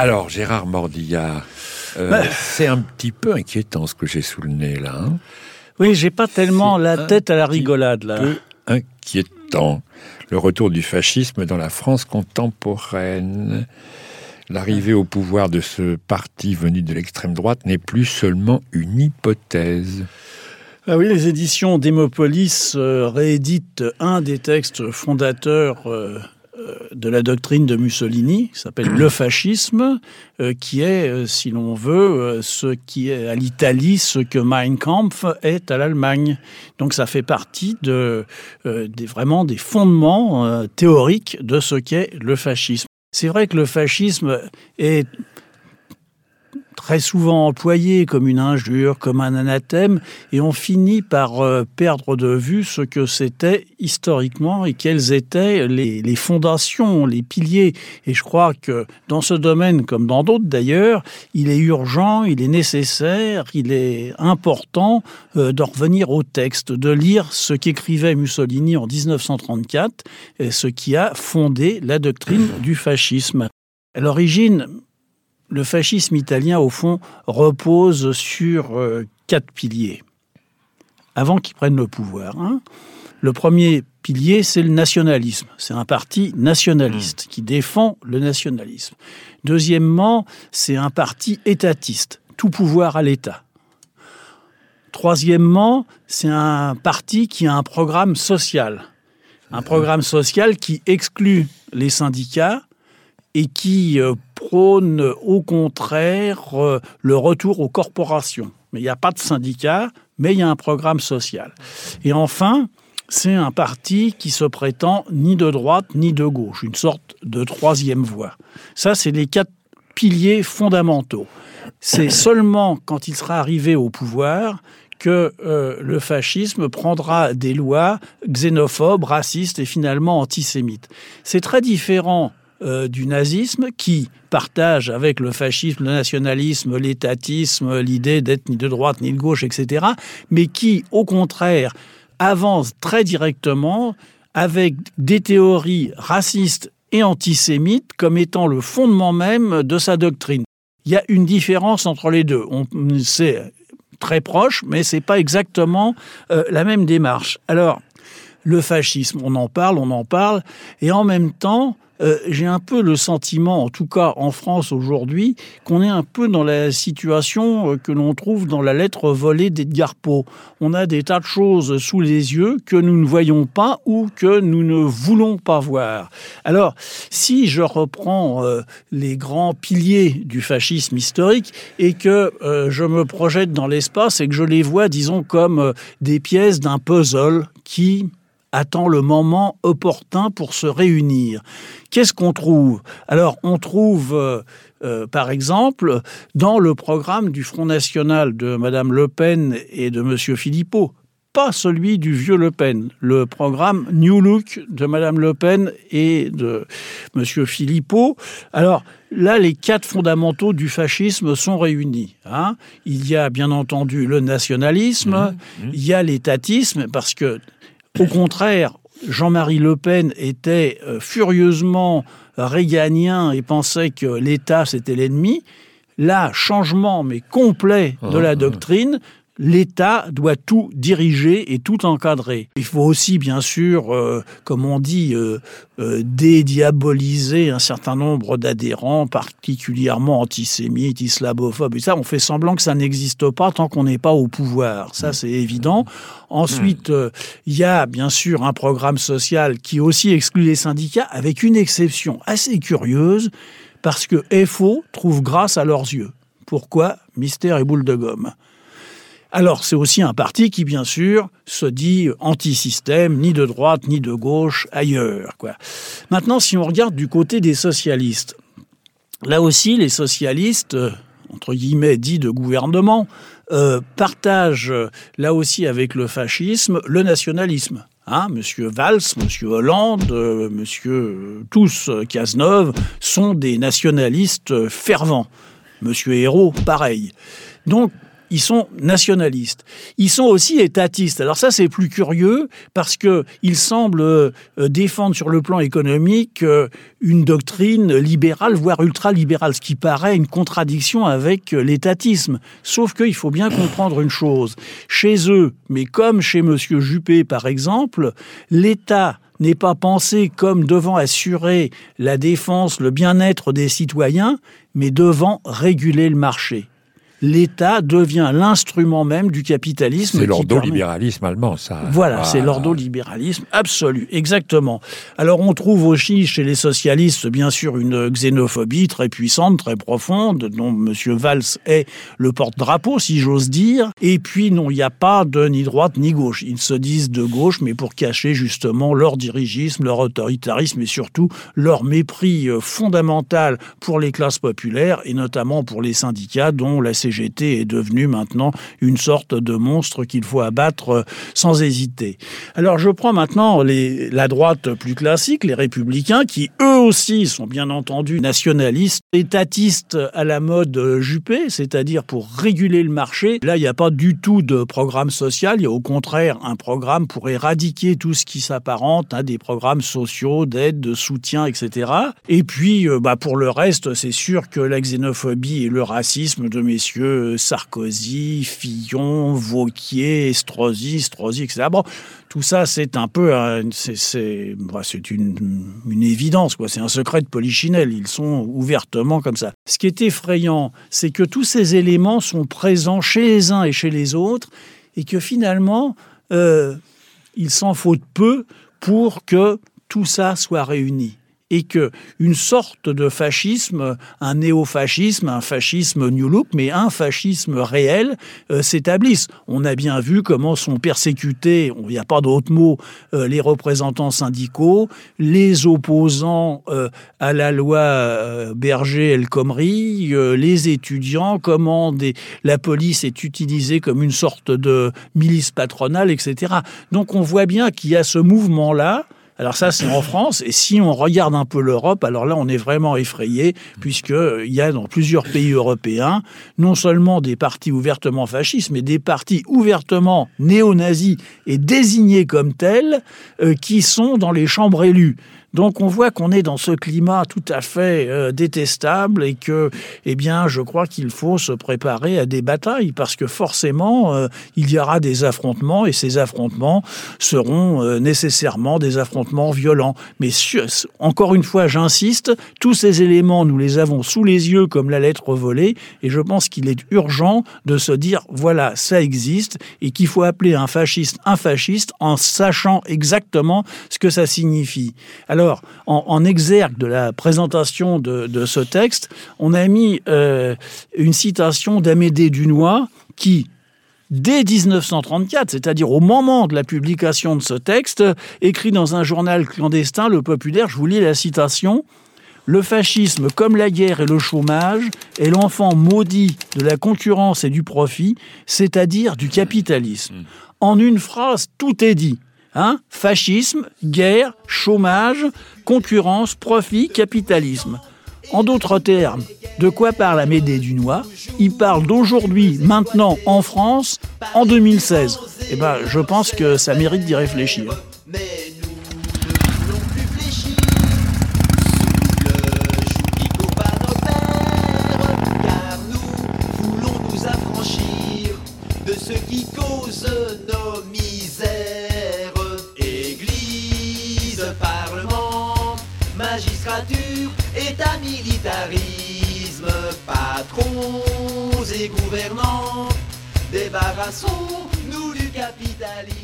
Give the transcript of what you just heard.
Alors, Gérard Mordillard, euh, bah. c'est un petit peu inquiétant ce que j'ai sous le nez là. Hein. oui, j'ai pas tellement la tête à la rigolade là. Peu inquiétant. Le retour du fascisme dans la France contemporaine. L'arrivée au pouvoir de ce parti venu de l'extrême droite n'est plus seulement une hypothèse. Ah oui, les éditions d'Hémopolis euh, rééditent un des textes fondateurs euh, de la doctrine de Mussolini, qui s'appelle le fascisme, qui est, si l'on veut, ce qui est à l'Italie, ce que Mein Kampf est à l'Allemagne. Donc ça fait partie de, vraiment des fondements théoriques de ce qu'est le fascisme. C'est vrai que le fascisme est très souvent employé comme une injure, comme un anathème, et on finit par euh, perdre de vue ce que c'était historiquement et quelles étaient les, fondations, les piliers. Et je crois que dans ce domaine, comme dans d'autres d'ailleurs, il est urgent, il est nécessaire, il est important euh, de revenir au texte, de lire ce qu'écrivait Mussolini en 1934, et ce qui a fondé la doctrine du fascisme. À l'origine, le fascisme italien, au fond, repose sur euh, quatre piliers avant qu'ils prennent le pouvoir. Hein. Le premier pilier, c'est le nationalisme. C'est un parti nationaliste qui défend le nationalisme. Deuxièmement, c'est un parti étatiste, tout pouvoir à l'État. Troisièmement, c'est un parti qui a un programme social. Un programme social qui exclut les syndicats et qui euh, prône au contraire euh, le retour aux corporations. Mais il n'y a pas de syndicat, mais il y a un programme social. Et enfin, c'est un parti qui se prétend ni de droite ni de gauche, une sorte de troisième voie. Ça, c'est les quatre piliers fondamentaux. C'est seulement quand il sera arrivé au pouvoir que euh, le fascisme prendra des lois xénophobes, racistes et finalement antisémites. C'est très différent euh, du nazisme qui partage avec le fascisme, le nationalisme, l'étatisme, l'idée d'être ni de droite ni de gauche, etc., mais qui, au contraire, avance très directement avec des théories racistes et antisémites comme étant le fondement même de sa doctrine. Il y a une différence entre les deux. C'est très proche, mais c'est pas exactement euh, la même démarche. Alors, le fascisme, on en parle, on en parle, et en même temps, euh, j'ai un peu le sentiment, en tout cas en France aujourd'hui, qu'on est un peu dans la situation euh, que l'on trouve dans la lettre volée d'Edgar Poe. On a des tas de choses sous les yeux que nous ne voyons pas ou que nous ne voulons pas voir. Alors, si je reprends euh, les grands piliers du fascisme historique et que je me projette dans l'espace et que je les vois, disons, comme des pièces d'un puzzle qui attend le moment opportun pour se réunir. Qu'est-ce qu'on trouve? Alors, on trouve, euh, euh, par exemple, dans le programme du Front National de Mme Le Pen et de M. Philippot, pas celui du vieux Le Pen, le programme New Look de Mme Le Pen et de M. Philippot. Alors là, les quatre fondamentaux du fascisme sont réunis. Hein. Il y a bien entendu le nationalisme, mmh, mmh. il y a l'étatisme, parce que au contraire, Jean-Marie Le Pen était euh, furieusement réganien et pensait que l'État c'était l'ennemi. Là, changement mais complet de la doctrine, l'État doit tout diriger et tout encadrer. Il faut aussi, bien sûr, euh, comme on dit, euh, euh, dédiaboliser un certain nombre d'adhérents, particulièrement antisémites, islamophobes. Et ça, on fait semblant que ça n'existe pas tant qu'on n'est pas au pouvoir. Ça, c'est évident. Ensuite, il y a bien sûr un programme social qui aussi exclut les syndicats, avec une exception assez curieuse, parce que FO trouve grâce à leurs yeux. Pourquoi? Mystère et boule de gomme. Alors c'est aussi un parti qui, bien sûr, se dit anti-système, ni de droite, ni de gauche, ailleurs. Quoi. Maintenant, si on regarde du côté des socialistes, là aussi, les socialistes, euh, entre guillemets, dits de gouvernement, euh, partagent, là aussi avec le fascisme, le nationalisme. Hein, monsieur Valls, Monsieur Hollande, euh, Monsieur tous Cazeneuve sont des nationalistes fervents. Monsieur Hérault, pareil. Donc ils sont nationalistes. Ils sont aussi étatistes. Alors ça, c'est plus curieux parce que ils semblent euh, défendre sur le plan économique euh, une doctrine libérale, voire ultra-libérale, ce qui paraît une contradiction avec euh, l'étatisme. Sauf qu'il faut bien comprendre une chose. Chez eux, mais comme chez Monsieur Juppé, par exemple, l'État n'est pas pensé comme devant assurer la défense, le bien-être des citoyens, mais devant réguler le marché l'État devient l'instrument même du capitalisme. C'est l'ordolibéralisme allemand, ça. Voilà, c'est l'ordolibéralisme absolu, exactement. Alors on trouve aussi chez les socialistes, bien sûr, une xénophobie très puissante, très profonde, dont M. Valls est le porte-drapeau, si j'ose dire. Et puis, non, il n'y a pas de ni droite ni gauche. Ils se disent de gauche, mais pour cacher justement leur dirigisme, leur autoritarisme et surtout leur mépris euh, fondamental pour les classes populaires et notamment pour les syndicats dont la CGT est devenue maintenant une sorte de monstre qu'il faut abattre euh, sans hésiter. Alors je prends maintenant la droite plus classique, les républicains, qui eux aussi sont bien entendu nationalistes, étatistes à la mode Juppé, c'est-à-dire pour réguler le marché. Là, il n'y a pas du tout de programme social, il y a au contraire un programme pour éradiquer tout ce qui s'apparente à des programmes sociaux, d'aide, de soutien, etc. Et puis, euh, bah, pour le reste, c'est sûr que la xénophobie et le racisme de messieurs Sarkozy, Fillon, Vauquier, Estrosi, Estrosi, etc. Bon, tout ça, c'est un peu, c'est bah, une, une évidence, quoi. C'est un secret de polichinelle. Ils sont ouvertement comme ça. Ce qui est effrayant, c'est que tous ces éléments sont présents chez les uns et chez les autres, et que finalement, euh, il s'en faut peu pour que tout ça soit réuni et que une sorte de fascisme, un néo-fascisme, un fascisme New Look, mais un fascisme réel euh, s'établisse. On a bien vu comment sont persécutés, il n'y a pas d'autre mot, euh, les représentants syndicaux, les opposants euh, à la loi Berger-El Khomri, les étudiants, comment la police est utilisée comme une sorte de milice patronale, etc. Donc on voit bien qu'il y a ce mouvement-là alors ça, c'est en France. Et si on regarde un peu l'Europe, alors là, on est vraiment effrayé, puisqu'il y a dans plusieurs pays européens non seulement des partis ouvertement fascistes, mais des partis ouvertement néo-nazis et désignés comme tels, euh, qui sont dans les chambres élues. Donc on voit qu'on est dans ce climat tout à fait euh, détestable et que, eh bien, je crois qu'il faut se préparer à des batailles parce que forcément, euh, il y aura des affrontements et ces affrontements seront euh, nécessairement des affrontements violents. Mais encore une fois, j'insiste, tous ces éléments, nous les avons sous les yeux comme la lettre volée et je pense qu'il est urgent de se dire, voilà, ça existe et qu'il faut appeler un fasciste un fasciste en sachant exactement ce que ça signifie. En, exergue de la présentation de, ce texte, on a mis euh, une citation d'Amédée Dunois qui, dès 1934, c'est-à-dire au moment de la publication de ce texte, écrit dans un journal clandestin, Le Populaire, je vous lis la citation. Le fascisme, comme la guerre et le chômage, est l'enfant maudit de la concurrence et du profit, c'est-à-dire du capitalisme. En une phrase, tout est dit. Hein? Fascisme, guerre, chômage, concurrence, profit, capitalisme. En d'autres termes, de quoi parle Amédée Dunois? Il parle d'aujourd'hui, maintenant, en France, en 2016. Eh ben, je pense que ça mérite d'y réfléchir. Et gouvernants, débarrassons-nous du capitalisme.